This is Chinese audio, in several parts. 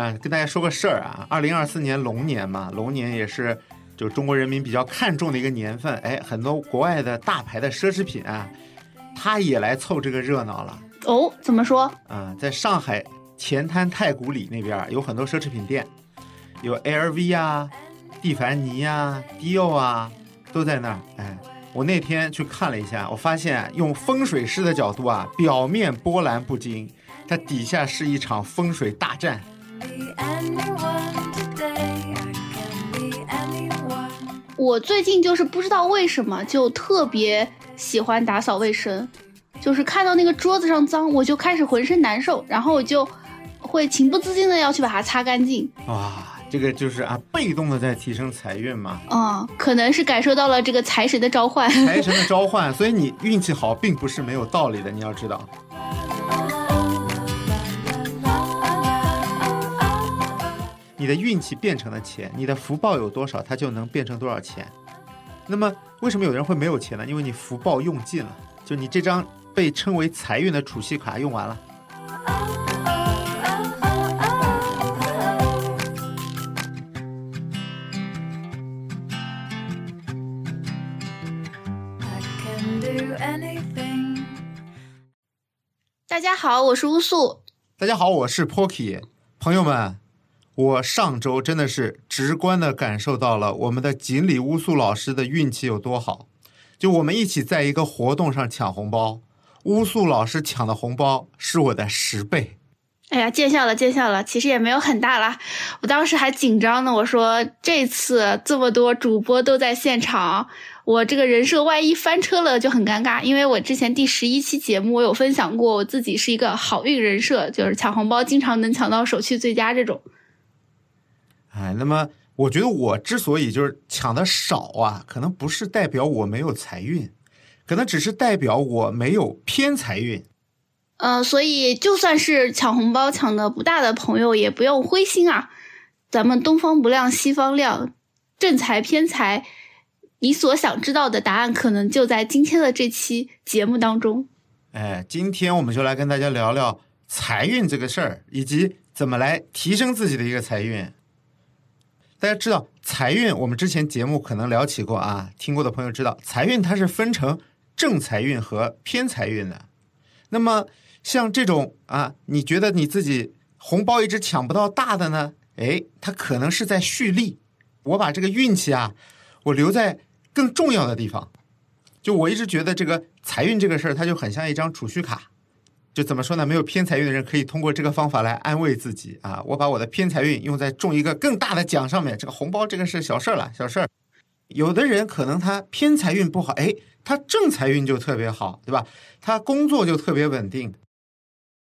啊，跟大家说个事儿啊，二零二四年龙年嘛，龙年也是就中国人民比较看重的一个年份。哎，很多国外的大牌的奢侈品啊，它也来凑这个热闹了。哦，怎么说？啊，在上海前滩太古里那边有很多奢侈品店，有 LV 啊、蒂凡尼啊、迪奥啊，都在那儿。哎，我那天去看了一下，我发现用风水师的角度啊，表面波澜不惊，它底下是一场风水大战。Be anyone today. I can be anyone. 我最近就是不知道为什么就特别喜欢打扫卫生，就是看到那个桌子上脏，我就开始浑身难受，然后我就会情不自禁的要去把它擦干净。哇，这个就是啊，被动的在提升财运嘛，嗯，可能是感受到了这个财神的召唤。财神的召唤，所以你运气好并不是没有道理的，你要知道。你的运气变成了钱，你的福报有多少，它就能变成多少钱。那么，为什么有人会没有钱呢？因为你福报用尽了，就你这张被称为财运的储蓄卡用完了。大家好，我是乌素。大家好，我是 Pocky，朋友们，我上周真的是直观的感受到了我们的锦鲤乌素老师的运气有多好。就我们一起在一个活动上抢红包，乌素老师抢的红包是我的十倍。哎呀，见笑了，见笑了。其实也没有很大啦，我当时还紧张呢。我说这次这么多主播都在现场，我这个人设万一翻车了就很尴尬。因为我之前第十一期节目我有分享过，我自己是一个好运人设，就是抢红包经常能抢到手气最佳这种。哎，那么我觉得我之所以就是抢的少啊，可能不是代表我没有财运，可能只是代表我没有偏财运。呃，所以就算是抢红包抢的不大的朋友，也不用灰心啊。咱们东方不亮西方亮，正财偏财，你所想知道的答案可能就在今天的这期节目当中。哎，今天我们就来跟大家聊聊财运这个事儿，以及怎么来提升自己的一个财运。大家知道财运，我们之前节目可能聊起过啊，听过的朋友知道，财运它是分成正财运和偏财运的。那么像这种啊，你觉得你自己红包一直抢不到大的呢？哎，它可能是在蓄力。我把这个运气啊，我留在更重要的地方。就我一直觉得这个财运这个事儿，它就很像一张储蓄卡。就怎么说呢？没有偏财运的人可以通过这个方法来安慰自己啊！我把我的偏财运用在中一个更大的奖上面，这个红包这个是小事儿了，小事儿。有的人可能他偏财运不好，哎，他正财运就特别好，对吧？他工作就特别稳定。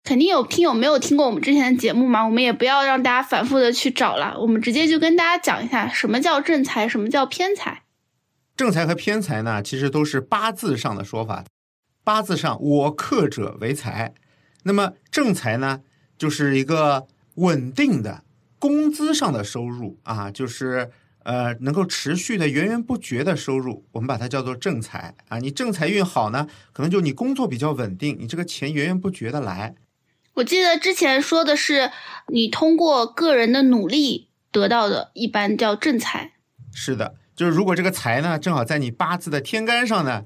肯定有听友没有听过我们之前的节目嘛，我们也不要让大家反复的去找了，我们直接就跟大家讲一下什么叫正财，什么叫偏财。正财和偏财呢，其实都是八字上的说法。八字上，我克者为财。那么正财呢，就是一个稳定的工资上的收入啊，就是呃能够持续的源源不绝的收入，我们把它叫做正财啊。你正财运好呢，可能就你工作比较稳定，你这个钱源源不绝的来。我记得之前说的是，你通过个人的努力得到的，一般叫正财。是的，就是如果这个财呢，正好在你八字的天干上呢，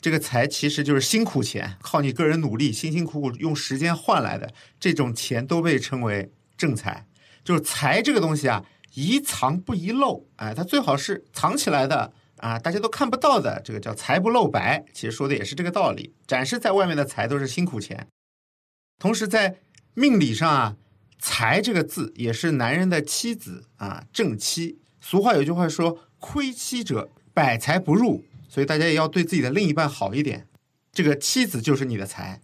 这个财其实就是辛苦钱，靠你个人努力，辛辛苦苦用时间换来的这种钱，都被称为正财。就是财这个东西啊，宜藏不宜露，哎，它最好是藏起来的啊，大家都看不到的，这个叫财不露白。其实说的也是这个道理，展示在外面的财都是辛苦钱。同时在命理上啊，财这个字也是男人的妻子啊，正妻。俗话有句话说：“亏妻者百财不入”，所以大家也要对自己的另一半好一点。这个妻子就是你的财，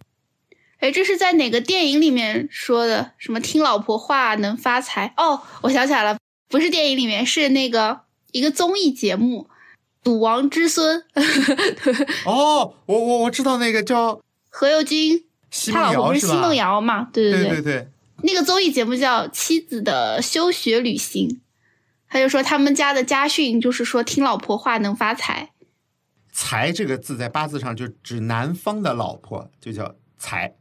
哎，这是在哪个电影里面说的？什么听老婆话能发财？哦，我想起来了，不是电影里面，是那个一个综艺节目《赌王之孙》，哦，我我我知道那个叫 何猷君他？老婆不是奚梦瑶嘛？对对对对对，那个综艺节目叫《妻子的休学旅行》，他就说他们家的家训就是说听老婆话能发财。财这个字在八字上就指男方的老婆，就叫财。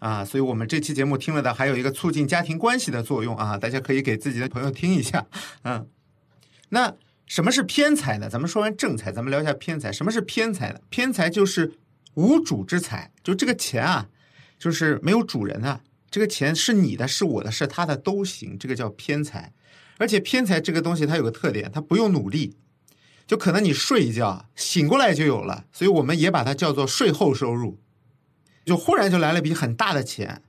啊，所以我们这期节目听了的还有一个促进家庭关系的作用啊，大家可以给自己的朋友听一下。嗯，那什么是偏财呢？咱们说完正财，咱们聊一下偏财。什么是偏财呢？偏财就是无主之财，就这个钱啊，就是没有主人啊，这个钱是你的，是我的，是他的都行，这个叫偏财。而且偏财这个东西它有个特点，它不用努力，就可能你睡一觉醒过来就有了，所以我们也把它叫做税后收入。就忽然就来了笔很大的钱，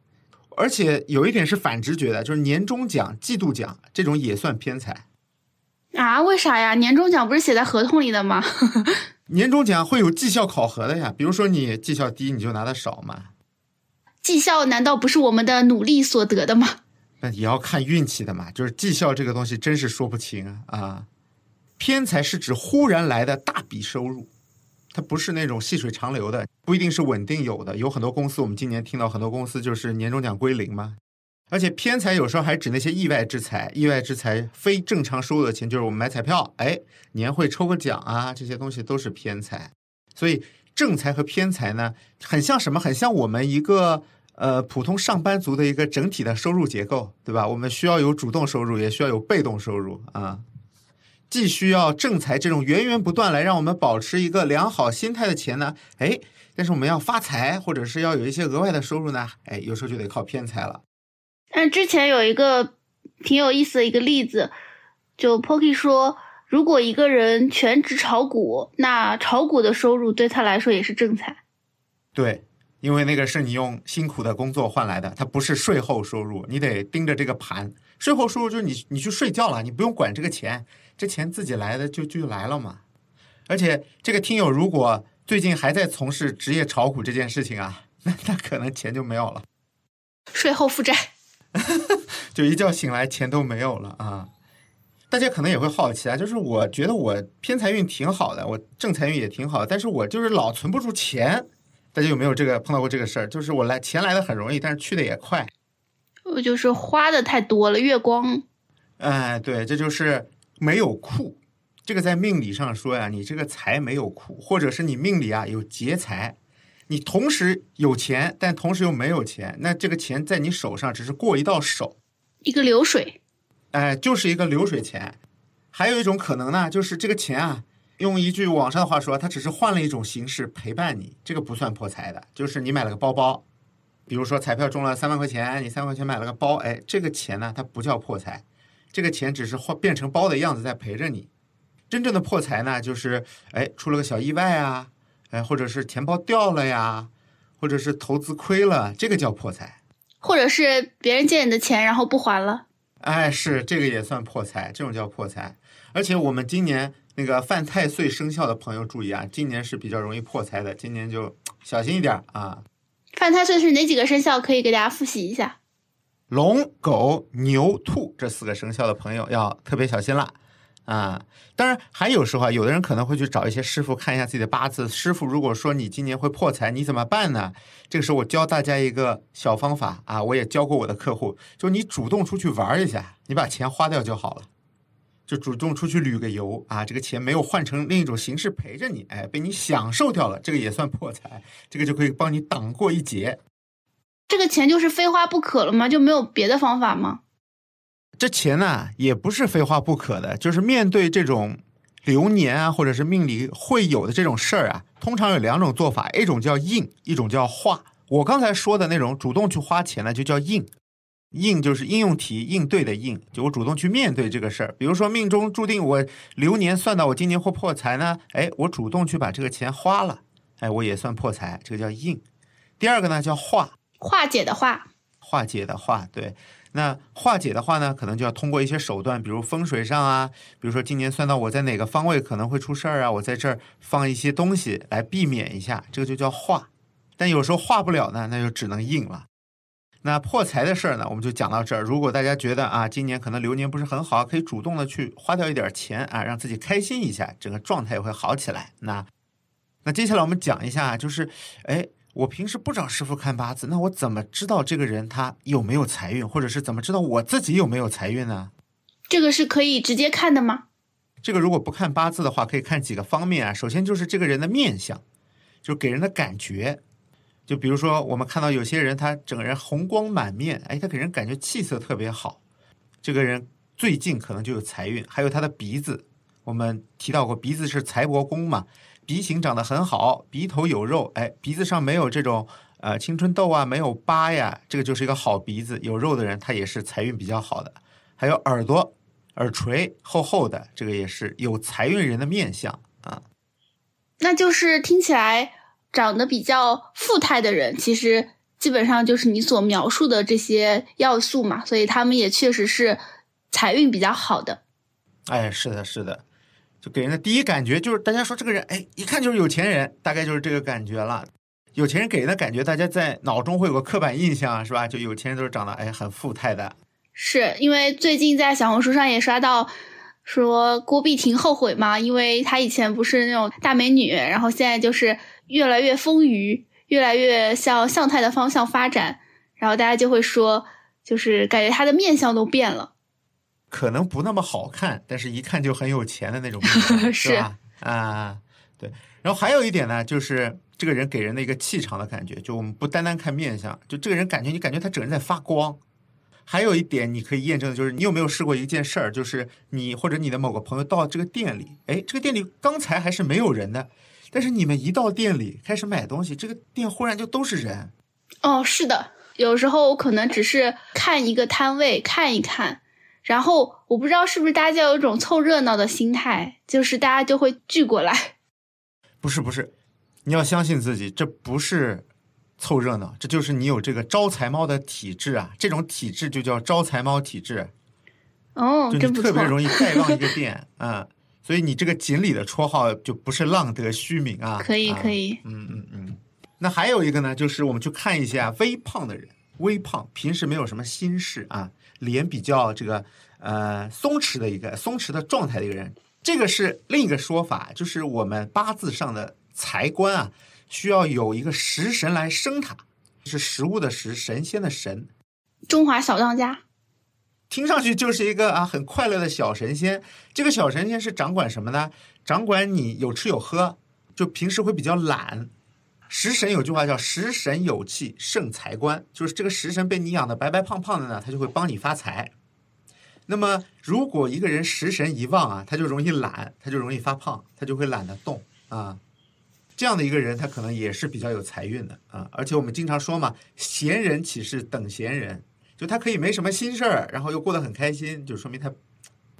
而且有一点是反直觉的，就是年终奖、季度奖这种也算偏财。啊？为啥呀？年终奖不是写在合同里的吗？年终奖会有绩效考核的呀，比如说你绩效低，你就拿的少嘛。绩效难道不是我们的努力所得的吗？那也要看运气的嘛，就是绩效这个东西真是说不清啊啊。偏财是指忽然来的大笔收入，它不是那种细水长流的，不一定是稳定有的。有很多公司，我们今年听到很多公司就是年终奖归零嘛。而且偏财有时候还指那些意外之财，意外之财非正常收入的钱，就是我们买彩票，哎，年会抽个奖啊，这些东西都是偏财。所以正财和偏财呢，很像什么？很像我们一个呃普通上班族的一个整体的收入结构，对吧？我们需要有主动收入，也需要有被动收入啊。既需要正财这种源源不断来让我们保持一个良好心态的钱呢，哎，但是我们要发财或者是要有一些额外的收入呢，哎，有时候就得靠偏财了。但之前有一个挺有意思的一个例子，就 Pocky 说，如果一个人全职炒股，那炒股的收入对他来说也是正财。对，因为那个是你用辛苦的工作换来的，它不是税后收入，你得盯着这个盘。税后收入就是你你去睡觉了，你不用管这个钱，这钱自己来的就就来了嘛。而且这个听友如果最近还在从事职业炒股这件事情啊，那那可能钱就没有了，税后负债，就一觉醒来钱都没有了啊。大家可能也会好奇啊，就是我觉得我偏财运挺好的，我正财运也挺好，但是我就是老存不住钱。大家有没有这个碰到过这个事儿？就是我来钱来的很容易，但是去的也快。我就是花的太多了，月光。哎，对，这就是没有库。这个在命理上说呀，你这个财没有库，或者是你命里啊有劫财，你同时有钱，但同时又没有钱，那这个钱在你手上只是过一道手，一个流水，哎，就是一个流水钱。还有一种可能呢，就是这个钱啊，用一句网上的话说，它只是换了一种形式陪伴你，这个不算破财的。就是你买了个包包，比如说彩票中了三万块钱，你三万块钱买了个包，哎，这个钱呢，它不叫破财，这个钱只是换变成包的样子在陪着你。真正的破财呢，就是哎出了个小意外啊，哎，或者是钱包掉了呀，或者是投资亏了，这个叫破财。或者是别人借你的钱然后不还了。哎，是这个也算破财，这种叫破财。而且我们今年那个犯太岁生肖的朋友注意啊，今年是比较容易破财的，今年就小心一点啊。犯太岁是哪几个生肖？可以给大家复习一下。龙、狗、牛、兔这四个生肖的朋友要特别小心了啊！当然，还有时候啊，有的人可能会去找一些师傅看一下自己的八字。师傅如果说你今年会破财，你怎么办呢？这个时候我教大家一个小方法啊，我也教过我的客户，就你主动出去玩一下，你把钱花掉就好了。就主动出去旅个游啊，这个钱没有换成另一种形式陪着你，哎，被你享受掉了，这个也算破财，这个就可以帮你挡过一劫。这个钱就是非花不可了吗？就没有别的方法吗？这钱呢，也不是非花不可的，就是面对这种流年啊，或者是命里会有的这种事儿啊，通常有两种做法，一种叫应，一种叫化。我刚才说的那种主动去花钱呢，就叫应。应就是应用题应对的应，就我主动去面对这个事儿。比如说命中注定我流年算到我今年会破财呢，哎，我主动去把这个钱花了，哎，我也算破财，这个叫应。第二个呢叫化，化解的化，化解的化，对。那化解的话呢，可能就要通过一些手段，比如风水上啊，比如说今年算到我在哪个方位可能会出事儿啊，我在这儿放一些东西来避免一下，这个就叫化。但有时候化不了呢，那就只能硬了。那破财的事儿呢，我们就讲到这儿。如果大家觉得啊，今年可能流年不是很好，可以主动的去花掉一点钱啊，让自己开心一下，整个状态也会好起来。那那接下来我们讲一下，就是哎，我平时不找师傅看八字，那我怎么知道这个人他有没有财运，或者是怎么知道我自己有没有财运呢？这个是可以直接看的吗？这个如果不看八字的话，可以看几个方面啊。首先就是这个人的面相，就给人的感觉。就比如说，我们看到有些人他整个人红光满面，哎，他给人感觉气色特别好，这个人最近可能就有财运。还有他的鼻子，我们提到过，鼻子是财帛宫嘛，鼻型长得很好，鼻头有肉，哎，鼻子上没有这种呃青春痘啊，没有疤呀，这个就是一个好鼻子。有肉的人，他也是财运比较好的。还有耳朵，耳垂厚厚的，这个也是有财运人的面相啊。那就是听起来长得比较富态的人，其实基本上就是你所描述的这些要素嘛，所以他们也确实是财运比较好的。哎，是的，是的，就给人的第一感觉就是，大家说这个人，哎，一看就是有钱人，大概就是这个感觉了。有钱人给人的感觉，大家在脑中会有个刻板印象，是吧？就有钱人都是长得哎很富态的。是因为最近在小红书上也刷到说郭碧婷后悔嘛，因为她以前不是那种大美女，然后现在就是越来越丰腴，越来越向向太的方向发展，然后大家就会说，就是感觉她的面相都变了。可能不那么好看，但是一看就很有钱的那种，是是吧？啊，对。然后还有一点呢，就是这个人给人的一个气场的感觉，就我们不单单看面相，就这个人感觉你感觉他整个人在发光。还有一点你可以验证的就是，你有没有试过一件事儿，就是你或者你的某个朋友到这个店里，哎，这个店里刚才还是没有人的，但是你们一到店里开始买东西，这个店忽然就都是人。哦，是的，有时候我可能只是看一个摊位看一看，然后我不知道是不是大家有一种凑热闹的心态，就是大家就会聚过来。不是不是，你要相信自己，这不是凑热闹，这就是你有这个招财猫的体质啊！这种体质就叫招财猫体质，哦，就真不错特别。容易带 旺一个店啊、所以你这个锦鲤的绰号就不是浪得虚名啊。可以啊可以，嗯嗯嗯。那还有一个呢，就是我们去看一下微胖的人，微胖平时没有什么心事啊，脸比较这个呃松弛的一个松弛的状态的一个人，这个是另一个说法，就是我们八字上的财官啊，需要有一个食神来生它，是食物的食，神仙的神，中华小当家。听上去就是一个啊很快乐的小神仙。这个小神仙是掌管什么呢？掌管你有吃有喝，就平时会比较懒。食神有句话叫“食神有气胜财官”，就是这个食神被你养的白白胖胖的呢，他就会帮你发财。那么，如果一个人食神一旺啊，他就容易懒，他就容易发胖，他就会懒得动啊。这样的一个人，他可能也是比较有财运的啊。而且我们经常说嘛，闲人岂是等闲人？就他可以没什么心事儿，然后又过得很开心，就说明他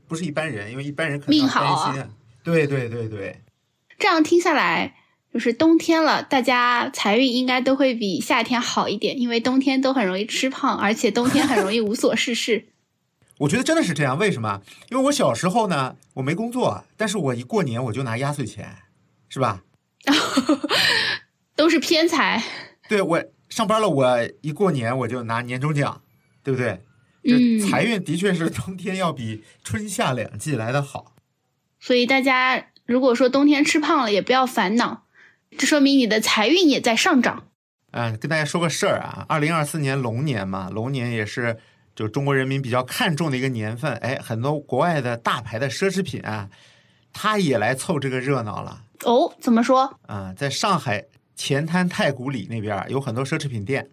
不是一般人，因为一般人可能担心啊。对对对对，这样听下来，就是冬天了，大家财运应该都会比夏天好一点，因为冬天都很容易吃胖，而且冬天很容易无所事事。我觉得真的是这样。为什么？因为我小时候呢，我没工作，但是我一过年我就拿压岁钱，是吧？都是偏财。对我上班了，我一过年我就拿年终奖，对不对？嗯这财运的确是冬天要比春夏两季来的好。所以大家如果说冬天吃胖了，也不要烦恼，这说明你的财运也在上涨。嗯，跟大家说个事儿啊，二零二四年龙年嘛，龙年也是就中国人民比较看重的一个年份。哎，很多国外的大牌的奢侈品啊，它也来凑这个热闹了。哦，怎么说？啊、在上海前滩太古里那边儿有很多奢侈品店，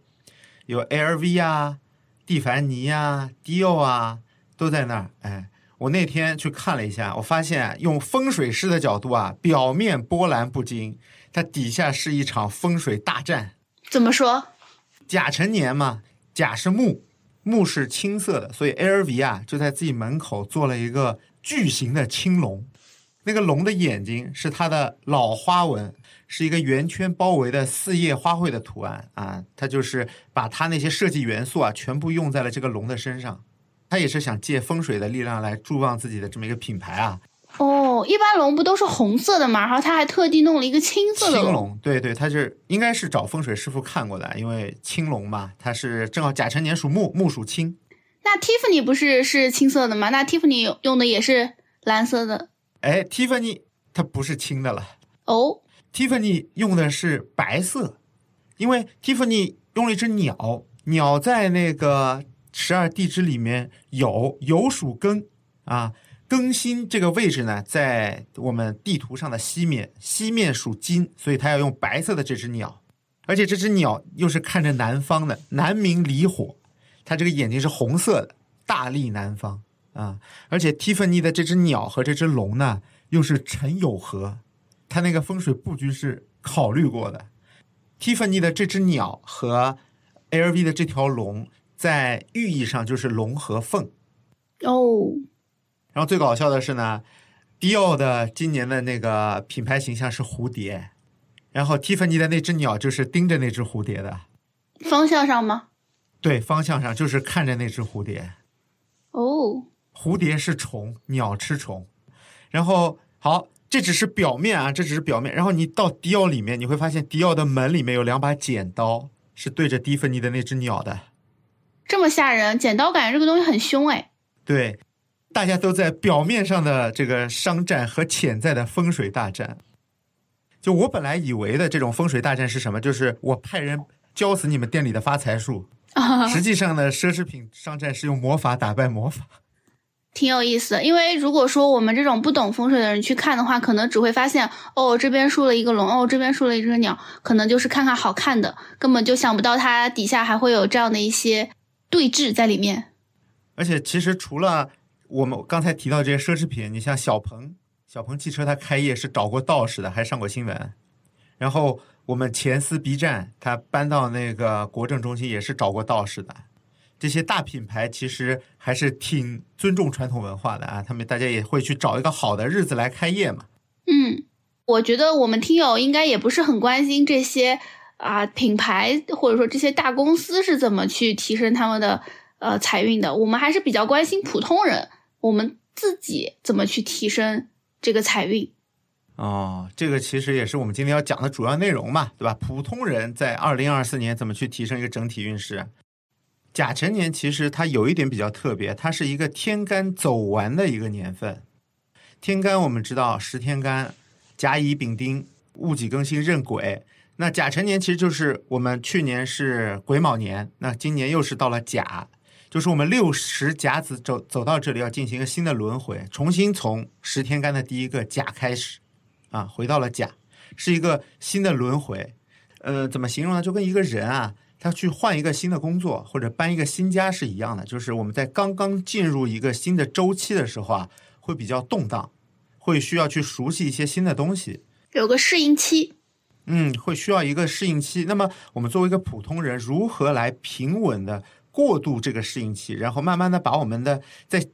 有 LV 啊、蒂凡尼啊、Dior 啊，都在那儿。哎，我那天去看了一下，我发现用风水师的角度啊，表面波澜不惊，它底下是一场风水大战。怎么说？甲辰年嘛，甲是木，木是青色的，所以 LV 啊就在自己门口做了一个巨型的青龙，那个龙的眼睛是它的老花纹，是一个圆圈包围的四叶花卉的图案啊，它就是把它那些设计元素啊全部用在了这个龙的身上，它也是想借风水的力量来助旺自己的这么一个品牌啊。哦，一般龙不都是红色的吗？然后他还特地弄了一个青色的青龙，对对，他是应该是找风水师傅看过的，因为青龙嘛，它是正好甲辰年属木，木属青。那 Tiffany 不是是青色的吗？那 Tiffany 用的也是蓝色的哎，Tiffany 它不是青的了哦。，Tiffany 用的是白色，因为 Tiffany 用了一只鸟，鸟在那个十二地支里面有有属庚啊，更新这个位置呢，在我们地图上的西面，西面属金，所以它要用白色的这只鸟。而且这只鸟又是看着南方的，南明离火，它这个眼睛是红色的，大立南方啊。而且蒂芬尼的这只鸟和这只龙呢，又是辰酉合，它那个风水布局是考虑过的。蒂芬尼的这只鸟和 LV 的这条龙，在寓意上就是龙和凤。哦，然后最搞笑的是呢，迪奥的今年的那个品牌形象是蝴蝶，然后蒂芬尼的那只鸟就是盯着那只蝴蝶的，方向上吗？对，方向上就是看着那只蝴蝶。哦，蝴蝶是虫，鸟吃虫。然后好，这只是表面啊，这只是表面。然后你到迪奥里面，你会发现迪奥的门里面有两把剪刀，是对着蒂芬尼的那只鸟的。这么吓人，剪刀感觉这个东西很凶哎。对，大家都在表面上的这个商战和潜在的风水大战。就我本来以为的这种风水大战是什么？就是我派人浇死你们店里的发财树。实际上呢，奢侈品商战是用魔法打败魔法。挺有意思的，因为如果说我们这种不懂风水的人去看的话，可能只会发现哦，这边竖了一个龙，哦，这边竖了一只鸟，可能就是看看好看的，根本就想不到它底下还会有这样的一些对峙在里面。而且其实除了我们刚才提到这些奢侈品，你像小鹏，小鹏汽车它开业是找过道士的，还上过新闻。然后我们前司 B 站，它搬到那个国政中心也是找过道士的。这些大品牌其实还是挺尊重传统文化的啊，他们大家也会去找一个好的日子来开业嘛。嗯，我觉得我们听友应该也不是很关心这些啊品牌或者说这些大公司是怎么去提升他们的呃财运的，我们还是比较关心普通人，我们自己怎么去提升这个财运。哦，这个其实也是我们今天要讲的主要内容嘛，对吧？普通人在二零二四年怎么去提升一个整体运势？甲辰年其实它有一点比较特别，它是一个天干走完的一个年份。天干我们知道十天干，甲乙丙丁戊己庚辛壬癸。那甲辰年其实就是我们去年是癸卯年，那今年又是到了甲，就是我们六十甲子走走到这里要进行一个新的轮回，重新从十天干的第一个甲开始，啊，回到了甲，是一个新的轮回。呃，怎么形容呢？就跟一个人啊，他去换一个新的工作或者搬一个新家是一样的，就是我们在刚刚进入一个新的周期的时候啊，会比较动荡，会需要去熟悉一些新的东西。有个适应期。嗯，会需要一个适应期。那么，我们作为一个普通人，如何来平稳的过渡这个适应期，然后慢慢的把我们的在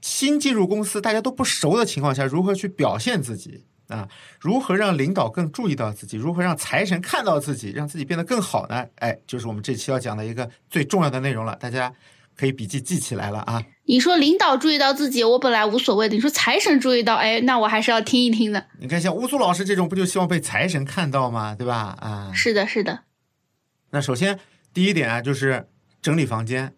新进入公司大家都不熟的情况下，如何去表现自己啊？如何让领导更注意到自己？如何让财神看到自己，让自己变得更好呢？哎，就是我们这期要讲的一个最重要的内容了，大家可以笔记记起来了啊。你说领导注意到自己，我本来无所谓的。你说财神注意到，哎，那我还是要听一听的。你看，像乌苏老师这种，不就希望被财神看到吗？对吧？啊，是的，是的，那首先第一点啊，就是整理房间。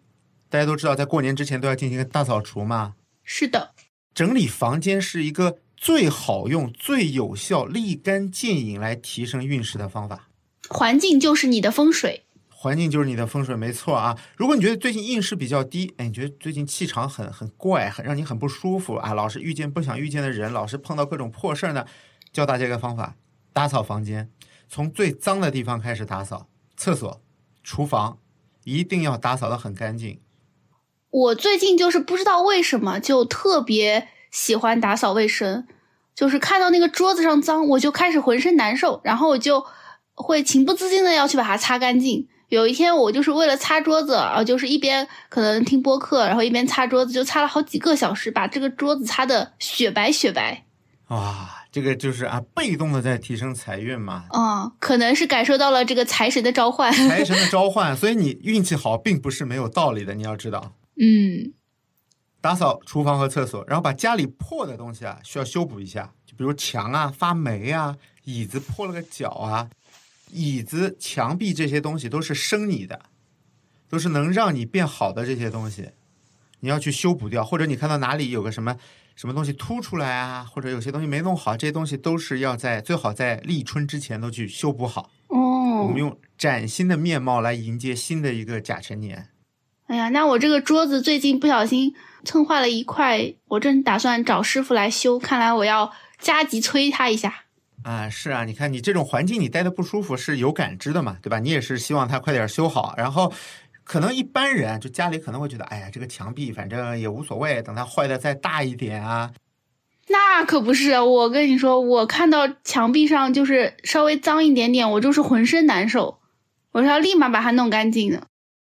大家都知道，在过年之前都要进行一个大扫除嘛。是的。整理房间是一个最好用、最有效、立竿见影来提升运势的方法。环境就是你的风水。环境就是你的风水，没错啊。如果你觉得最近运势比较低，哎，你觉得最近气场很很怪，很让你很不舒服啊，老是遇见不想遇见的人，老是碰到各种破事儿呢，教大家一个方法：打扫房间，从最脏的地方开始打扫，厕所、厨房一定要打扫的很干净。我最近就是不知道为什么就特别喜欢打扫卫生，就是看到那个桌子上脏，我就开始浑身难受，然后我就会情不自禁的要去把它擦干净。有一天我就是为了擦桌子啊，就是一边可能听播客，然后一边擦桌子，就擦了好几个小时，把这个桌子擦的雪白雪白。哇，这个就是啊，被动的在提升财运嘛。嗯，可能是感受到了这个财神的召唤。财神的召唤，所以你运气好并不是没有道理的，你要知道。嗯，打扫厨房和厕所，然后把家里破的东西啊需要修补一下，就比如墙啊发霉啊，椅子破了个角啊，椅子、墙壁这些东西都是生你的，都是能让你变好的这些东西，你要去修补掉，或者你看到哪里有个什么什么东西凸出来啊，或者有些东西没弄好，这些东西都是要在最好在立春之前都去修补好。哦我哦们，用崭新的面貌来迎接新的一个甲辰年。哎呀，那我这个桌子最近不小心蹭坏了一块，我正打算找师傅来修，看来我要加急催他一下。啊，是啊，你看你这种环境你待的不舒服是有感知的嘛，对吧？你也是希望它快点修好，然后可能一般人就家里可能会觉得，哎呀，这个墙壁反正也无所谓，等它坏的再大一点啊，那可不是，我跟你说，我看到墙壁上就是稍微脏一点点，我就是浑身难受，我是要立马把它弄干净的。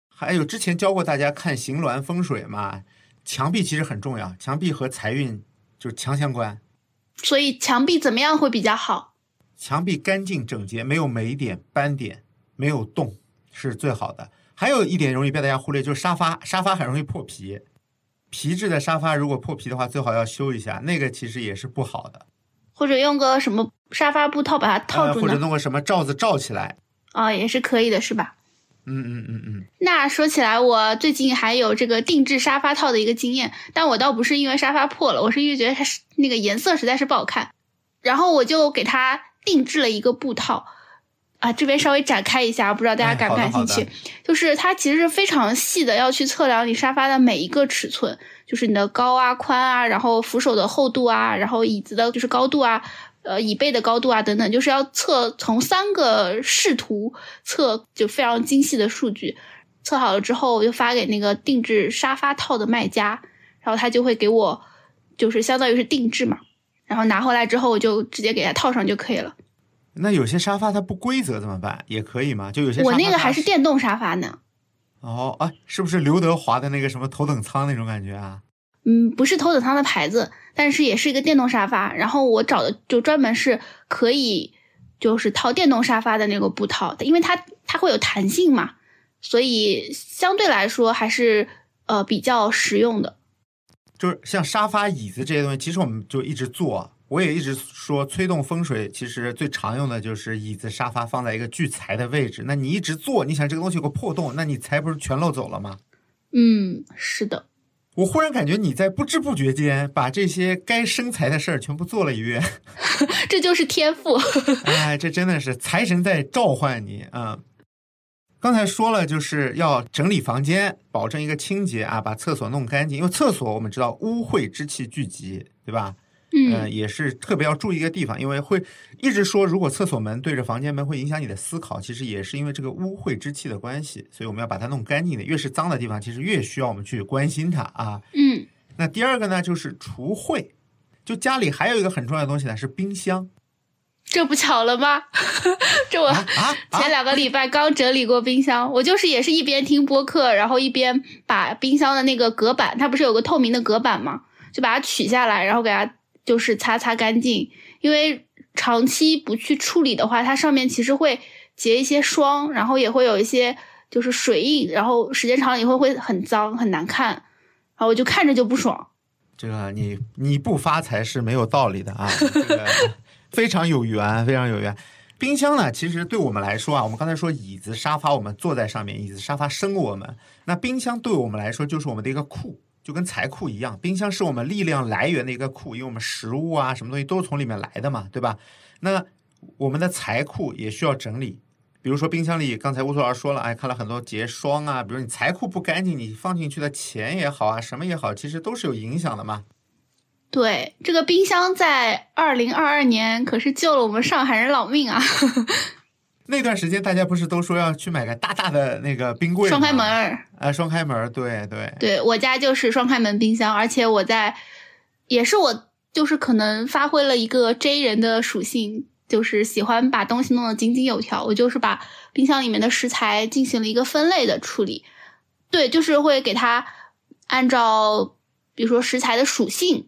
还有之前教过大家看行峦风水嘛，墙壁其实很重要，墙壁和财运就是强相关。所以墙壁怎么样会比较好？墙壁干净整洁，没有霉点、斑点，没有洞是最好的。还有一点容易被大家忽略，就是沙发，沙发很容易破皮。皮质的沙发如果破皮的话，最好要修一下，那个其实也是不好的。或者用个什么沙发布套把它套呃，或者？弄个什么罩子罩起来。啊、也是可以的，是吧？嗯嗯嗯嗯，那说起来，我最近还有这个定制沙发套的一个经验，但我倒不是因为沙发破了，我是因为觉得它是那个颜色实在是不好看，然后我就给它定制了一个布套。啊，这边稍微展开一下，不知道大家哎感不感兴趣？就是它其实是非常细的，要去测量你沙发的每一个尺寸，就是你的高啊、宽啊，然后扶手的厚度啊，然后椅子的就是高度啊，呃，椅背的高度啊等等，就是要测从三个视图测就非常精细的数据。测好了之后，我就发给那个定制沙发套的卖家，然后他就会给我，就是相当于是定制嘛，然后拿回来之后我就直接给它套上就可以了。那有些沙发它不规则怎么办？也可以吗？就有些我那个还是电动沙发呢，哦啊，是不是刘德华的那个什么头等舱那种感觉啊？嗯，不是头等舱的牌子，但是也是一个电动沙发。然后我找的就专门是可以就是套电动沙发的那个布套，因为它它会有弹性嘛，所以相对来说还是呃比较实用的。就是像沙发、椅子这些东西，其实我们就一直做。我也一直说，催动风水其实最常用的就是椅子、沙发放在一个聚财的位置。那你一直坐，你想这个东西有个破洞，那你财不是全漏走了吗？嗯，是的，我忽然感觉你在不知不觉间把这些该生财的事儿全部做了一遍。这就是天赋。哎，这真的是财神在召唤你啊！嗯刚才说了，就是要整理房间，保证一个清洁啊，把厕所弄干净。因为厕所我们知道污秽之气聚集，对吧？嗯呃，也是特别要注意一个地方，因为会一直说，如果厕所门对着房间门会影响你的思考，其实也是因为这个污秽之气的关系，所以我们要把它弄干净的。越是脏的地方，其实越需要我们去关心它啊。嗯，那第二个呢，就是除秽。就家里还有一个很重要的东西呢，是冰箱这不巧了吗？这我啊！前两个礼拜刚整理过冰箱，我就是也是一边听播客，然后一边把冰箱的那个隔板，它不是有个透明的隔板吗？就把它取下来，然后给它就是擦擦干净。因为长期不去处理的话，它上面其实会结一些霜，然后也会有一些就是水印，然后时间长了以后会很脏很难看，然后我就看着就不爽。这个你你不发财是没有道理的啊，这个 非常有缘，非常有缘。冰箱呢，其实对我们来说啊，我们刚才说椅子、沙发，我们坐在上面，椅子、沙发生我们。那冰箱对我们来说就是我们的一个库，就跟财库一样。冰箱是我们力量来源的一个库，因为我们食物啊，什么东西都是从里面来的嘛，对吧？那我们的财库也需要整理。比如说冰箱里，刚才乌苏老师说了，哎，看了很多结霜啊。比如你财库不干净，你放进去的钱也好啊，什么也好，其实都是有影响的嘛。对，这个冰箱在二零二二年可是救了我们上海人老命啊！那段时间大家不是都说要去买个大大的那个冰柜吗，双开门儿，啊，双开门儿，对对，对我家就是双开门冰箱，而且我在，也是我就是可能发挥了一个 J 人的属性，就是喜欢把东西弄得井井有条。我就是把冰箱里面的食材进行了一个分类的处理，对，就是会给它按照比如说食材的属性，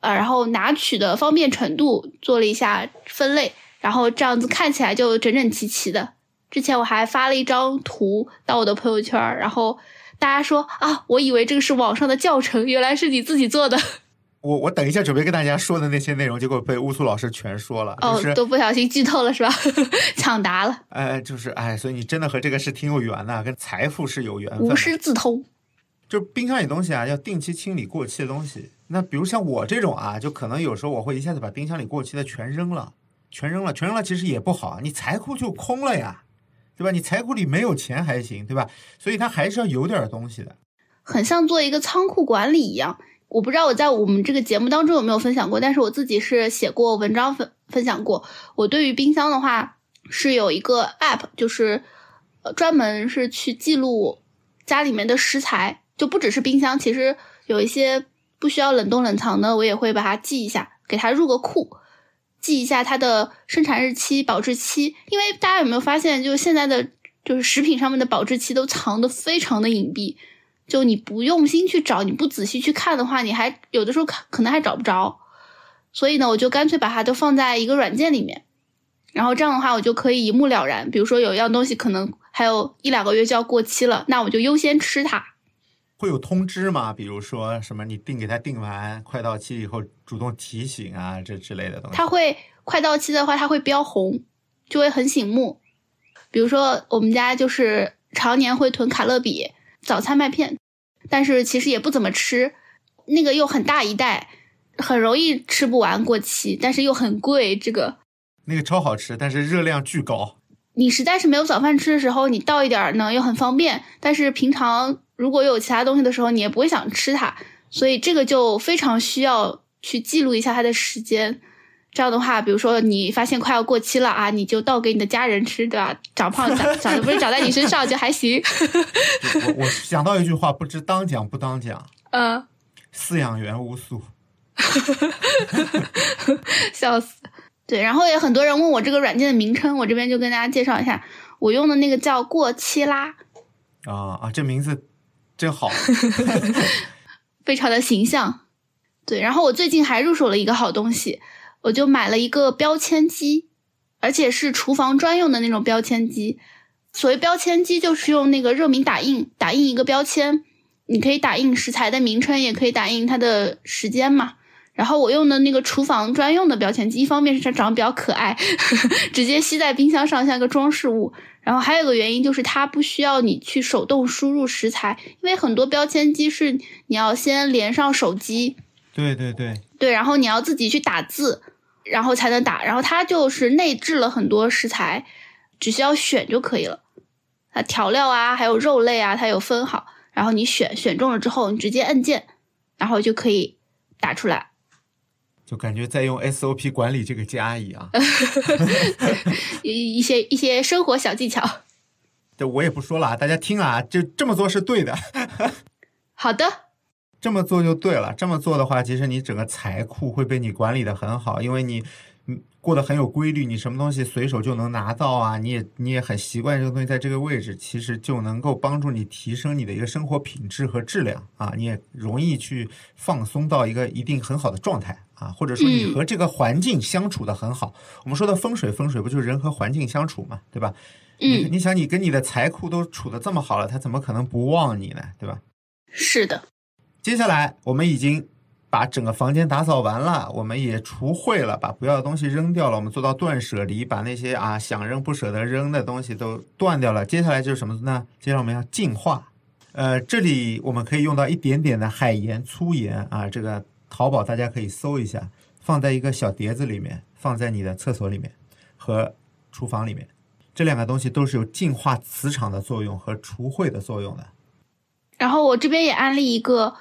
呃，然后拿取的方便程度做了一下分类，然后这样子看起来就整整齐齐的。之前我还发了一张图到我的朋友圈儿，然后大家说啊，我以为这个是网上的教程，原来是你自己做的。我我等一下准备跟大家说的那些内容，结果被乌苏老师全说了，哦就是，都不小心剧透了是吧？抢答了，哎，就是哎，所以你真的和这个是挺有缘的，跟财富是有缘分无。师自通。就冰箱里东西啊，要定期清理过期的东西。那比如像我这种啊，就可能有时候我会一下子把冰箱里过期的全扔了，全扔了，全扔了，其实也不好，你财库就空了呀，对吧？你财库里没有钱还行，对吧？所以它还是要有点东西的。很像做一个仓库管理一样，我不知道我在我们这个节目当中有没有分享过，但是我自己是写过文章分分享过。我对于冰箱的话是有一个 app，就是呃专门是去记录家里面的食材，就不只是冰箱，其实有一些不需要冷冻冷藏的，我也会把它记一下，给它入个库，记一下它的生产日期、保质期。因为大家有没有发现，就现在的就是食品上面的保质期都藏得非常的隐蔽。就你不用心去找，你不仔细去看的话，你还有的时候可可能还找不着。所以呢，我就干脆把它都放在一个软件里面，然后这样的话，我就可以一目了然。比如说有一样东西可能还有一两个月就要过期了，那我就优先吃它。会有通知吗？比如说什么你订给他订完，快到期以后主动提醒啊，这之类的东西。它会快到期的话，他会标红，就会很醒目。比如说我们家就是常年会囤卡乐比早餐麦片，但是其实也不怎么吃，那个又很大一袋，很容易吃不完过期，但是又很贵。这个那个超好吃，但是热量巨高。你实在是没有早饭吃的时候，你倒一点儿呢又很方便，但是平常如果有其他东西的时候，你也不会想吃它，所以这个就非常需要去记录一下它的时间。这样的话，比如说你发现快要过期了啊，你就倒给你的家人吃，对吧？长胖长长得不是长在你身上就还行。我我想到一句话，不知当讲不当讲，嗯，饲养员无数。笑死。对，然后也很多人问我这个软件的名称，我这边就跟大家介绍一下，我用的那个叫过期啦，啊啊，这名字真好。非常的形象。对，然后我最近还入手了一个好东西，我就买了一个标签机，而且是厨房专用的那种标签机。所谓标签机，就是用那个热敏打印打印一个标签，你可以打印食材的名称，也可以打印它的时间嘛。然后我用的那个厨房专用的标签机，一方面是它长得比较可爱，直接吸在冰箱上像个装饰物。然后还有一个原因就是它不需要你去手动输入食材，因为很多标签机是你要先连上手机，对对对，对，然后你要自己去打字，然后才能打。然后它就是内置了很多食材，只需要选就可以了。它调料啊，还有肉类啊，它有分好。然后你选选中了之后，你直接按键，然后就可以打出来。就感觉在用 SOP 管理这个家一样。一一些一些生活小技巧。这我也不说了啊，大家听啊，就这么做是对的，好的，这么做就对了。这么做的话，其实你整个财库会被你管理的很好，因为你嗯过得很有规律，你什么东西随手就能拿到啊，你也你也很习惯这个东西在这个位置，其实就能够帮助你提升你的一个生活品质和质量啊，你也容易去放松到一个一定很好的状态啊，或者说你嗯和这个环境相处的很好。我们说的风水，风水不就是人和环境相处嘛，对吧？你嗯，你想，你跟你的财库都处的这么好了，他怎么可能不旺你呢？对吧？是的，接下来我们已经把整个房间打扫完了，我们也除秽了，把不要的东西扔掉了，我们做到断舍离，把那些啊想扔不舍得扔的东西都断掉了。接下来就是什么呢？接下来我们要净化。呃，这里我们可以用到一点点的海盐、粗盐啊，这个淘宝大家可以搜一下，放在一个小碟子里面，放在你的厕所里面和厨房里面。这两个东西都是有净化磁场的作用和除秽的作用的。然后我这边也安利一个，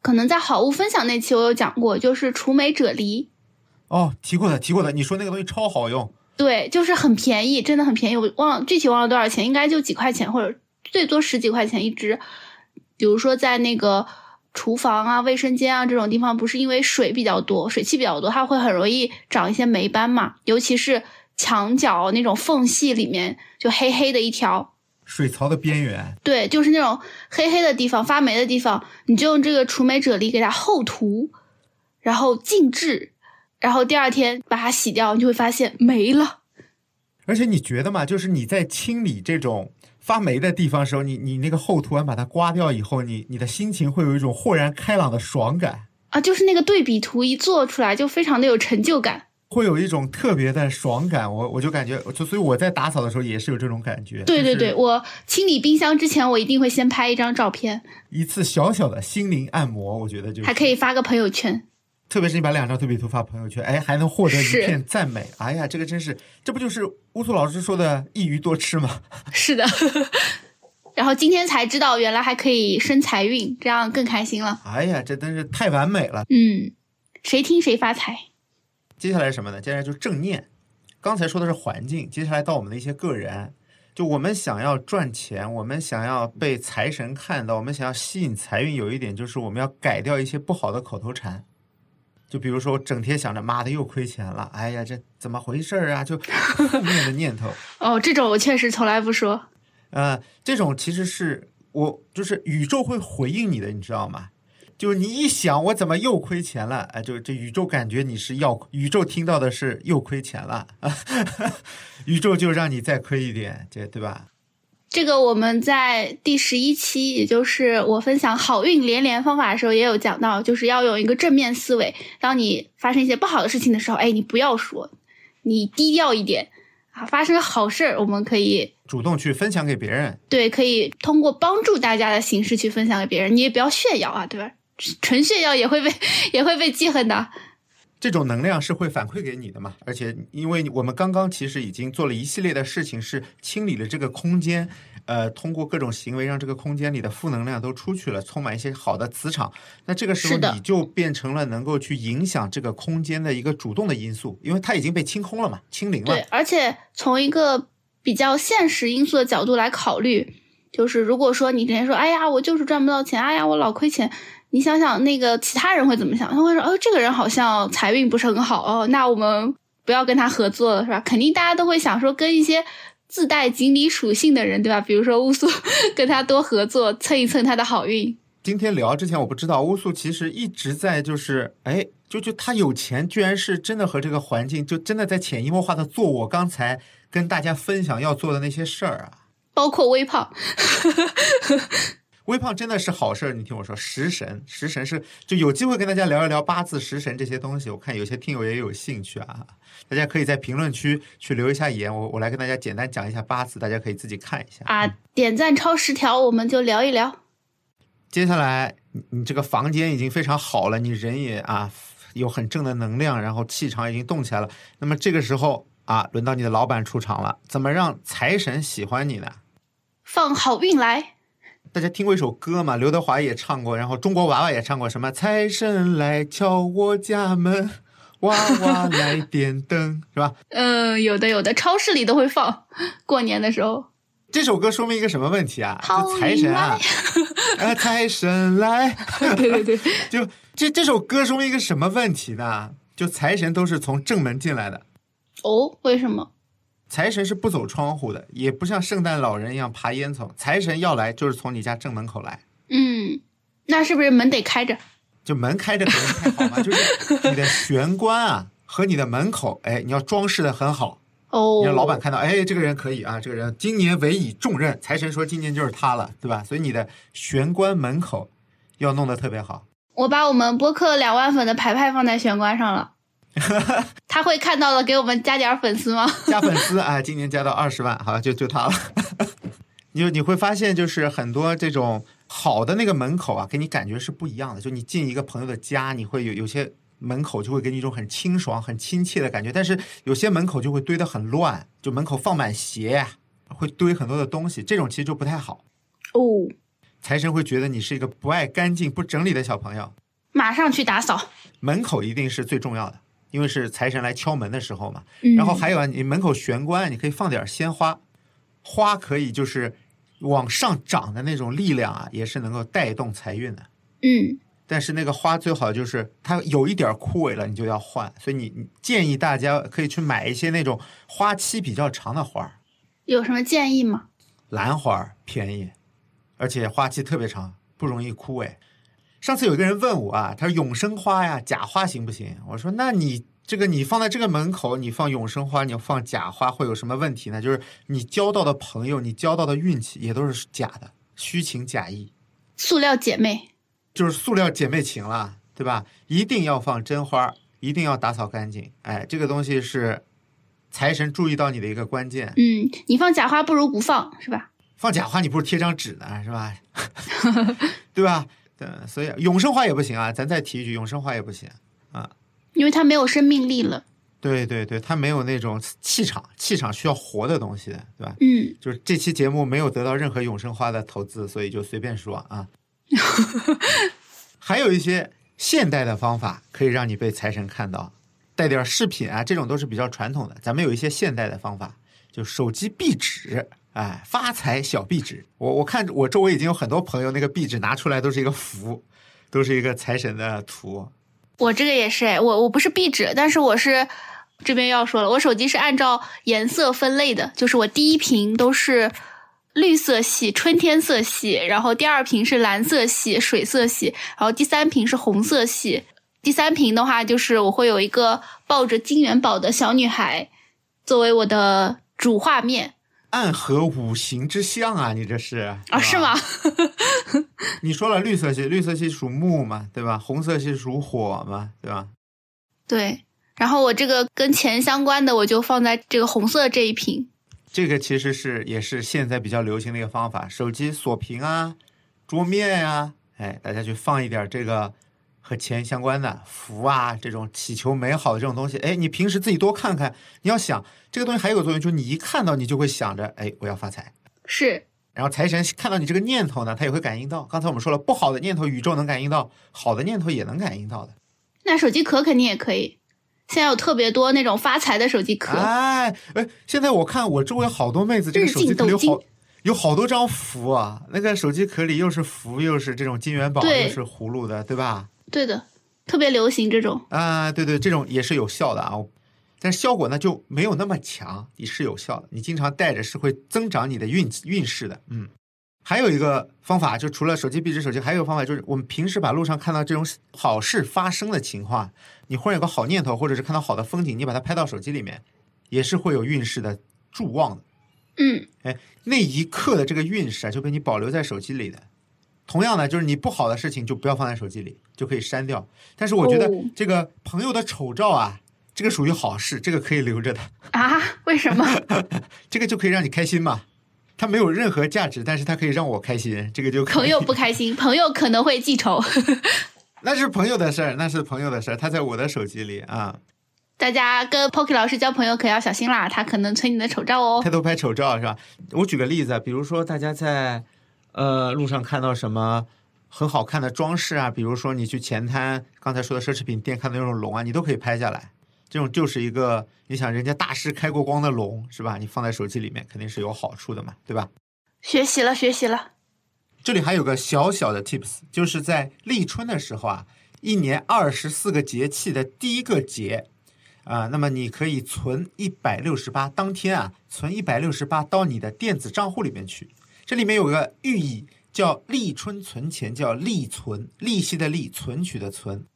可能在好物分享那期我有讲过，就是除霉啫喱。哦，提过的，提过的，你说那个东西超好用。对，就是很便宜，真的很便宜。我忘了具体忘了多少钱，应该就几块钱，或者最多十几块钱一支。比如说在那个厨房啊、卫生间啊这种地方，不是因为水比较多、水汽比较多，它会很容易长一些霉斑嘛，尤其是墙角那种缝隙里面就黑黑的一条。水槽的边缘，对，就是那种黑黑的地方、发霉的地方，你就用这个除霉啫喱给它厚涂，然后静置，然后第二天把它洗掉，你就会发现没了。而且你觉得嘛，就是你在清理这种发霉的地方的时候，你你那个厚涂完把它刮掉以后，你你的心情会有一种豁然开朗的爽感，啊，就是那个对比图一做出来，就非常的有成就感。会有一种特别的爽感。我我就感觉，就所以我在打扫的时候也是有这种感觉。就是对对对，我清理冰箱之前，我一定会先拍一张照片，一次小小的心灵按摩，我觉得就是还可以发个朋友圈。特别是你把两张对比图发朋友圈，哎，还能获得一片赞美。哎呀，这个真是，这不就是乌苏老师说的“一鱼多吃”吗？是的，然后今天才知道原来还可以生财运，这样更开心了。哎呀，这真是太完美了。嗯，谁听谁发财。接下来是什么呢？接下来就是正念。刚才说的是环境，接下来到我们的一些个人。就我们想要赚钱，我们想要被财神看到，我们想要吸引财运，有一点就是我们要改掉一些不好的口头禅。就比如说，我整天想着妈的又亏钱了，哎呀，这怎么回事儿啊？就负面的念头。哦，这种我确实从来不说。呃，这种其实是我就是宇宙会回应你的，你知道吗？就是你一想我怎么又亏钱了，哎，就这宇宙感觉你是要宇宙听到的是又亏钱了，宇宙就让你再亏一点，这对吧？这个我们在第十一期，也就是我分享好运连连方法的时候，也有讲到，就是要有一个正面思维。当你发生一些不好的事情的时候，哎，你不要说，你低调一点啊。发生好事儿，我们可以主动去分享给别人，对，可以通过帮助大家的形式去分享给别人。你也不要炫耀啊，对吧？纯炫耀也会被 也会被记恨的。这种能量是会反馈给你的嘛？而且，因为我们刚刚其实已经做了一系列的事情，是清理了这个空间，呃，通过各种行为让这个空间里的负能量都出去了，充满一些好的磁场。那这个时候你就变成了能够去影响这个空间的一个主动的因素，因为它已经被清空了嘛，清零了对，。而且从一个比较现实因素的角度来考虑，就是如果说你之前说，哎呀，我就是赚不到钱，哎呀，我老亏钱，你想想那个其他人会怎么想？他会说，哦，这个人好像财运不是很好哦，那我们不要跟他合作了，是吧？肯定大家都会想说跟一些。自带锦鲤属性的人，对吧？比如说乌苏，跟他多合作，蹭一蹭他的好运。今天聊之前我不知道，乌苏其实一直在就是，哎，就就他有钱，居然是真的和这个环境，就真的在潜移默化的做我刚才跟大家分享要做的那些事儿啊。包括微胖，微胖真的是好事儿，你听我说，食神，食神是就有机会跟大家聊一聊八字、食神这些东西。我看有些听友也有兴趣啊，大家可以在评论区去留一下言，我我来跟大家简单讲一下八字，大家可以自己看一下。啊，点赞超十条，我们就聊一聊。接下来，你你这个房间已经非常好了，你人也啊有很正的能量，然后气场已经动起来了。那么这个时候啊，轮到你的老板出场了，怎么让财神喜欢你呢？放好运来，大家听过一首歌嘛？刘德华也唱过，然后中国娃娃也唱过，什么财神来敲我家门，娃娃来点灯，是吧？嗯，有的有的，超市里都会放，过年的时候。这首歌说明一个什么问题啊？财神啊，啊，财神来，对对对，就这这首歌说明一个什么问题呢？就财神都是从正门进来的，哦，为什么？财神是不走窗户的，也不像圣诞老人一样爬烟囱，财神要来就是从你家正门口来。嗯，那是不是门得开着？就门开着可能太好嘛，就是你的玄关啊和你的门口，哎，你要装饰的很好，哦，你让老板看到，哎，这个人可以啊，这个人今年委以重任，财神说今年就是他了，对吧？所以你的玄关门口要弄得特别好。我把我们播客两万粉的牌牌放在玄关上了，他会看到了，给我们加点儿粉丝吗？加粉丝啊，今年加到二十万，好，就就他了。你就你会发现，就是很多这种好的那个门口啊，给你感觉是不一样的。就你进一个朋友的家，你会有有些门口就会给你一种很清爽、很亲切的感觉，但是有些门口就会堆得很乱，就门口放满鞋，会堆很多的东西，这种其实就不太好。哦，财神会觉得你是一个不爱干净、不整理的小朋友。马上去打扫。门口一定是最重要的，因为是财神来敲门的时候嘛。嗯然后还有啊，你门口玄关，你可以放点鲜花，花可以就是往上涨的那种力量啊，也是能够带动财运的。嗯，但是那个花最好就是它有一点枯萎了，你就要换。所以你你建议大家可以去买一些那种花期比较长的花儿，有什么建议吗？兰花儿便宜，而且花期特别长，不容易枯萎。上次有一个人问我啊，他说永生花呀，假花行不行？我说那你这个你放在这个门口，你放永生花，你放假花会有什么问题呢？就是你交到的朋友，你交到的运气也都是假的，虚情假意，塑料姐妹。就是塑料姐妹情了，对吧？一定要放真花，一定要打扫干净。哎，这个东西是财神注意到你的一个关键。嗯，你放假花不如不放，是吧？放假花你不如贴张纸呢，是吧？对吧？对，所以永生花也不行啊。咱再提一句，永生花也不行啊。因为它没有生命力了。对对对，它没有那种气场，气场需要活的东西，对吧？嗯，就是这期节目没有得到任何永生花的投资，所以就随便说啊。还有一些现代的方法可以让你被财神看到，带点饰品啊，这种都是比较传统的。咱们有一些现代的方法，就手机壁纸，哎，发财小壁纸。我我看我周围已经有很多朋友那个壁纸拿出来都是一个福，都是一个财神的图。我这个也是哎，我我不是壁纸，但是我是这边要说了，我手机是按照颜色分类的，就是我第一屏都是绿色系、春天色系，然后第二屏是蓝色系、水色系，然后第三屏是红色系。第三屏的话，就是我会有一个抱着金元宝的小女孩作为我的主画面暗合五行之象啊，你这是啊，是吧吗？你说了绿色系，绿色系属木嘛，对吧？红色系属火嘛，对吧？对，然后我这个跟钱相关的，我就放在这个红色这一瓶。这个其实是也是现在比较流行的一个方法，手机锁屏啊、桌面呀、哎，大家去放一点这个和钱相关的福啊，这种祈求美好的这种东西。哎，你平时自己多看看，你要想这个东西还有个作用，就是你一看到你就会想着，哎，我要发财。是，然后财神看到你这个念头呢，他也会感应到。刚才我们说了，不好的念头宇宙能感应到，好的念头也能感应到的。那手机壳肯定也可以。现在有特别多那种发财的手机壳，哎哎，现在我看我周围好多妹子，这个手机进斗金壳里有好有好多张符啊，那个手机壳里又是符，又是这种金元宝，又是葫芦的，对吧？对的，特别流行这种。啊，对对，这种也是有效的啊，但是效果呢就没有那么强，也是有效的。你经常戴着是会增长你的运运势的，嗯。还有一个方法，就除了手机壁纸手机，还有一个方法就是我们平时把路上看到这种好事发生的情况，你忽然有个好念头，或者是看到好的风景，你把它拍到手机里面，也是会有运势的助旺的。嗯，哎，那一刻的这个运势啊，就被你保留在手机里的。同样的，就是你不好的事情就不要放在手机里，就可以删掉。但是我觉得哦这个朋友的丑照啊，这个属于好事，这个可以留着的，啊？为什么？这个就可以让你开心嘛。它没有任何价值，但是它可以让我开心，这个就朋友不开心，朋友可能会记仇。那是朋友的事儿，那是朋友的事儿，他在我的手机里啊，大家跟 Pocky 老师交朋友可要小心啦，他可能存你的丑照哦他。都拍丑照是吧？我举个例子，比如说大家在呃路上看到什么很好看的装饰啊，比如说你去前滩刚才说的奢侈品店看到那种龙啊，你都可以拍下来。这种就是一个你想人家大师开过光的龙是吧？你放在手机里面肯定是有好处的嘛，对吧？学习了，学习了。这里还有个小小的 tips，就是在立春的时候啊，一年二十四个节气的第一个节啊，那么你可以存一百六十八，当天啊存一百六十八到你的电子账户里面去。这里面有个寓意，叫立春存钱，叫立存，利息的利，存取的存。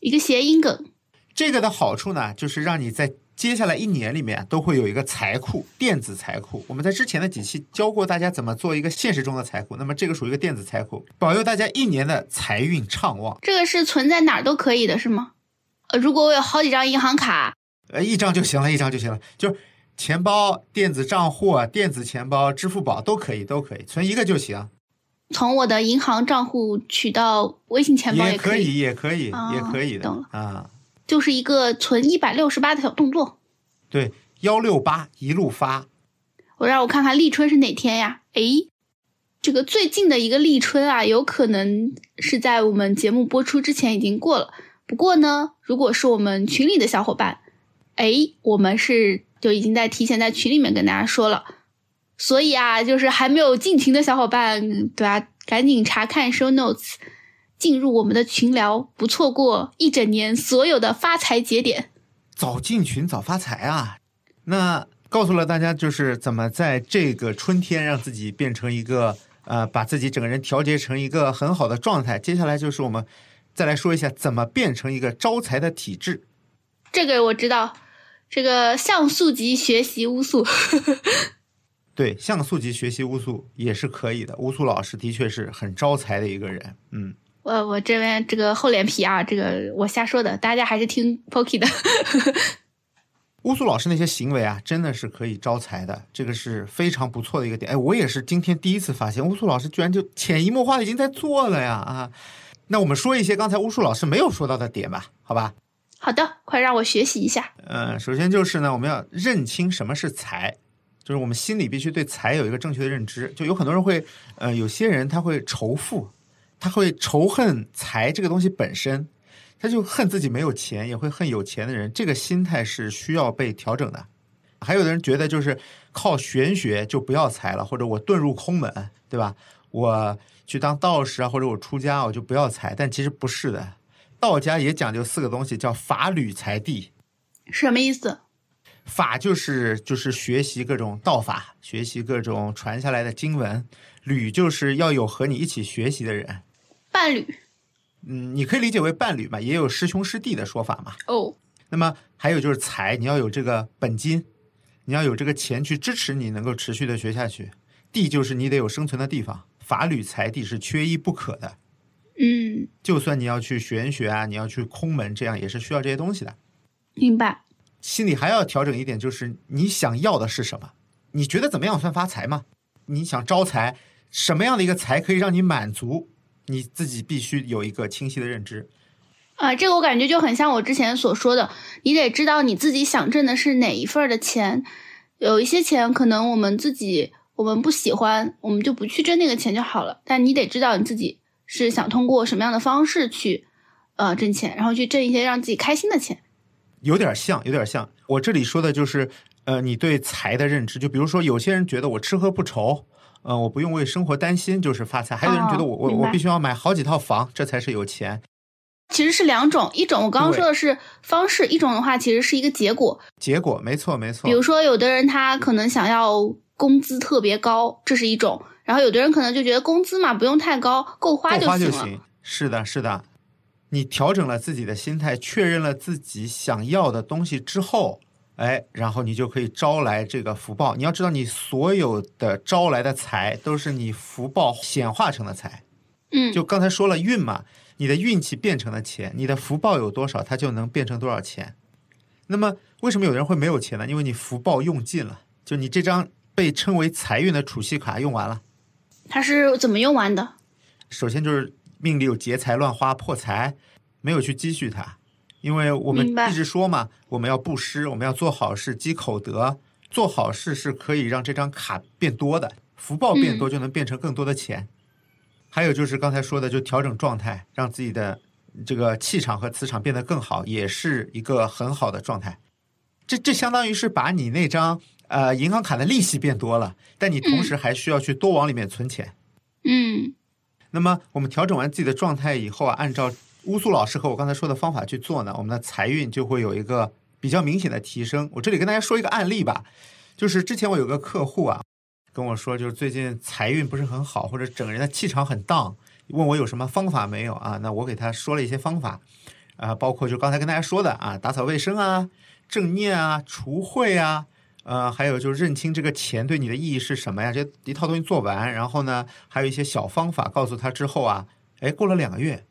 一个谐音梗，这个的好处呢，就是让你在接下来一年里面都会有一个财库，电子财库。我们在之前的几期教过大家怎么做一个现实中的财库，那么这个属于一个电子财库，保佑大家一年的财运畅旺。这个是存在哪儿都可以的，是吗？呃，如果我有好几张银行卡，呃，一张就行了，一张就行了，就是钱包、电子账户、啊电子钱包、支付宝都可以，都可以，存一个就行，从我的银行账户取到微信钱包也可以，也可以，哦也可以的啊。就是一个存一百六十八的小动作。对，幺六八一路发，我让我看看立春是哪天呀？诶，这个最近的一个立春啊，有可能是在我们节目播出之前已经过了。不过呢，如果是我们群里的小伙伴，诶，我们是就已经在提前在群里面跟大家说了。所以啊，就是还没有进群的小伙伴，对吧、赶紧查看 show notes，进入我们的群聊，不错过一整年所有的发财节点。早进群早发财啊！那告诉了大家，就是怎么在这个春天让自己变成一个呃，把自己整个人调节成一个很好的状态。接下来就是我们再来说一下怎么变成一个招财的体质。这个我知道，这个像素级学习巫术。对，像素级学习巫术也是可以的。巫术老师的确是很招财的一个人，嗯，我我这边这个厚脸皮啊，这个我瞎说的，大家还是听 Pocky 的。巫术老师那些行为啊，真的是可以招财的，这个是非常不错的一个点。哎，我也是今天第一次发现，巫术老师居然就潜移默化的已经在做了呀啊！那我们说一些刚才巫术老师没有说到的点吧，好吧？好的，快让我学习一下。嗯，首先就是呢，我们要认清什么是财，就是我们心里必须对财有一个正确的认知。就有很多人会，呃，有些人他会仇富，他会仇恨财这个东西本身，他就恨自己没有钱，也会恨有钱的人。这个心态是需要被调整的。还有的人觉得就是靠玄学就不要财了，或者我遁入空门，对吧？我去当道士啊，或者我出家我就不要财，但其实不是的。道家也讲究四个东西，叫法履财地。什么意思？法就是就是学习各种道法，学习各种传下来的经文；履就是要有和你一起学习的人。伴侣嗯，你可以理解为伴侣嘛，也有师兄师弟的说法嘛。哦，那么还有就是财，你要有这个本金，你要有这个钱去支持你能够持续的学下去。地就是你得有生存的地方，法履财地是缺一不可的。嗯，就算你要去玄学啊，你要去空门，这样也是需要这些东西的。明白。心里还要调整一点，就是你想要的是什么？你觉得怎么样算发财吗？你想招财，什么样的一个财可以让你满足？你自己必须有一个清晰的认知。啊，这个我感觉就很像我之前所说的，你得知道你自己想挣的是哪一份的钱。有一些钱可能我们自己我们不喜欢，我们就不去挣那个钱就好了。但你得知道你自己是想通过什么样的方式去呃挣钱，然后去挣一些让自己开心的钱。有点像，有点像。我这里说的就是，呃，你对财的认知。就比如说，有些人觉得我吃喝不愁，呃，我不用为生活担心，就是发财；还有人觉得我、我我必须要买好几套房，这才是有钱。其实是两种，一种我刚刚说的是方式，一种的话其实是一个结果。结果没错，没错比。如说，有的人他可能想要工资特别高，这是一种；然后有的人可能就觉得工资嘛不用太高，够花。就行。是的，是的。你调整了自己的心态，确认了自己想要的东西之后，哎，然后你就可以招来这个福报。你要知道，你所有的招来的财都是你福报显化成的财。嗯，就刚才说了运嘛，你的运气变成了钱，你的福报有多少，它就能变成多少钱。那么为什么有人会没有钱呢？因为你福报用尽了，就你这张被称为财运的储蓄卡用完了。他是怎么用完的？首先就是命里有劫财乱花破财，没有去积蓄它，因为我们一直说嘛，我们要布施，我们要做好事积口德，做好事是可以让这张卡变多的，福报变多就能变成更多的钱。还有就是刚才说的，就调整状态，让自己的这个气场和磁场变得更好，也是一个很好的状态。这这相当于是把你那张呃银行卡的利息变多了，但你同时还需要去多往里面存钱。嗯那么我们调整完自己的状态以后啊，按照乌苏老师和我刚才说的方法去做呢，我们的财运就会有一个比较明显的提升。我这里跟大家说一个案例吧，就是之前我有个客户啊跟我说，就是最近财运不是很好，或者整个人的气场很荡，问我有什么方法没有啊？那我给他说了一些方法，啊，包括就刚才跟大家说的啊，打扫卫生啊，正念啊，除秽啊，呃，还有就是认清这个钱对你的意义是什么呀？这一套东西做完，然后呢，还有一些小方法告诉他之后啊，哎，过了两个月，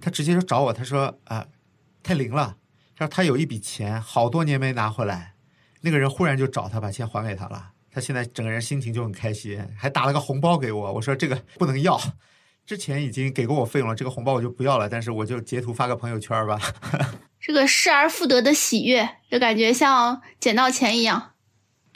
他直接就找我，他说啊、太灵了，他说他有一笔钱好多年没拿回来，那个人忽然就找他把钱还给他了，他现在整个人心情就很开心，还打了个红包给我，我说这个不能要。之前已经给过我费用了，这个红包我就不要了，但是我就截图发个朋友圈吧。这个失而复得的喜悦，就感觉像捡到钱一样。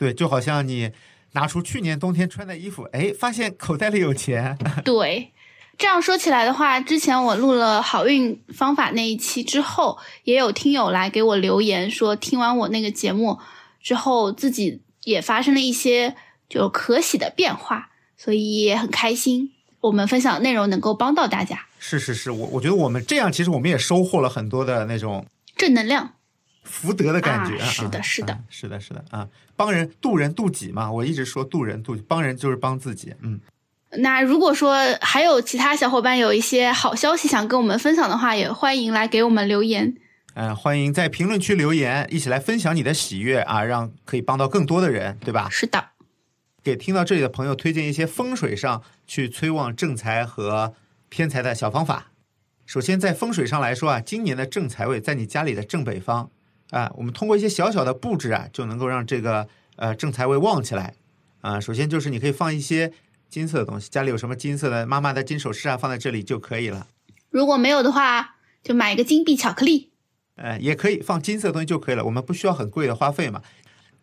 对，就好像你拿出去年冬天穿的衣服，哎，发现口袋里有钱。对，这样说起来的话，之前我录了好运方法那一期之后，也有听友来给我留言说，听完我那个节目之后，自己也发生了一些就可喜的变化，所以也很开心。我们分享的内容能够帮到大家，是是是，我我觉得我们这样，其实我们也收获了很多的那种正能量。福德的感觉。啊是的啊是的啊是的，是的啊，帮人渡人渡己嘛，我一直说渡人渡己，帮人就是帮自己。嗯，那如果说还有其他小伙伴有一些好消息想跟我们分享的话，也欢迎来给我们留言。嗯，欢迎在评论区留言，一起来分享你的喜悦啊，让可以帮到更多的人，对吧？是的，给听到这里的朋友推荐一些风水上去催旺正财和偏财的小方法。首先，在风水上来说啊，今年的正财位在你家里的正北方啊，我们通过一些小小的布置啊，就能够让这个呃正财位旺起来啊。首先就是你可以放一些金色的东西，家里有什么金色的妈妈的金首饰啊，放在这里就可以了。如果没有的话，就买一个金币巧克力。呃，也可以放金色的东西就可以了，我们不需要很贵的花费嘛。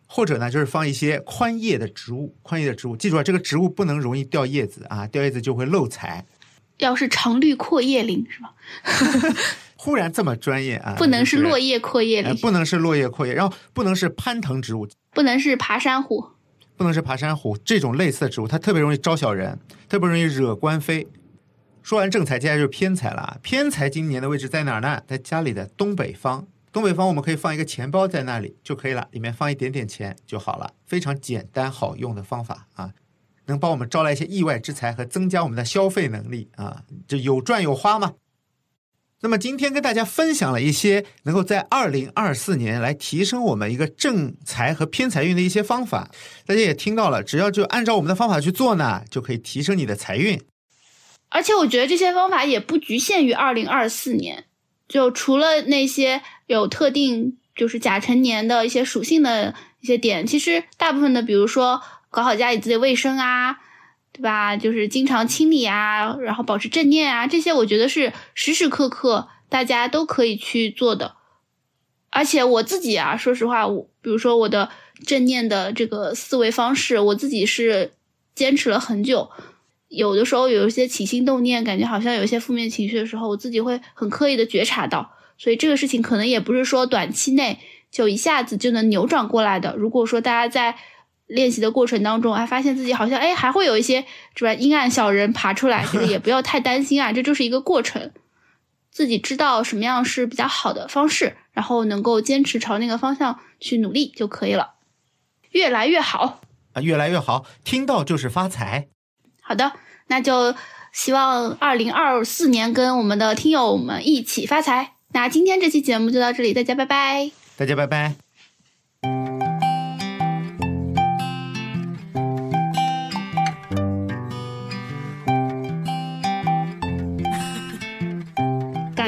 或者呢，就是放一些宽叶的植物，宽叶的植物，记住啊，这个植物不能容易掉叶子啊，掉叶子就会漏财。要是常绿阔叶林是吧？忽然这么专业啊，不能是落叶阔叶林，呃不能是落叶阔叶，然后不能是攀藤植物，不能是爬山虎。不能是爬山虎这种类似的植物，它特别容易招小人，特别容易惹官非。说完正财，接下来就是偏财了啊。偏财今年的位置在哪儿呢？在家里的东北方。东北方我们可以放一个钱包在那里就可以了，里面放一点点钱就好了，非常简单好用的方法啊，能帮我们招来一些意外之财和增加我们的消费能力啊，就有赚有花嘛。那么今天跟大家分享了一些能够在二零二四年来提升我们一个正财和偏财运的一些方法，大家也听到了，只要就按照我们的方法去做呢，就可以提升你的财运。而且我觉得这些方法也不局限于二零二四年，就除了那些有特定就是甲辰年的一些属性的一些点，其实大部分的，比如说搞好家里自己卫生啊，对吧？就是经常清理啊，然后保持正念啊，这些我觉得是时时刻刻大家都可以去做的。而且我自己啊，说实话，我比如说我的正念的这个思维方式，我自己是坚持了很久。有的时候有一些起心动念，感觉好像有一些负面情绪的时候，我自己会很刻意的觉察到，所以这个事情可能也不是说短期内就一下子就能扭转过来的。如果说大家在练习的过程当中，还，发现自己好像哎还会有一些是吧阴暗小人爬出来，这个也不要太担心啊，这就是一个过程，自己知道什么样是比较好的方式，然后能够坚持朝那个方向去努力就可以了，越来越好。啊，越来越好，听到就是发财。好的，那就希望二零二四年跟我们的听友们一起发财。那今天这期节目就到这里，大家拜拜。大家拜拜。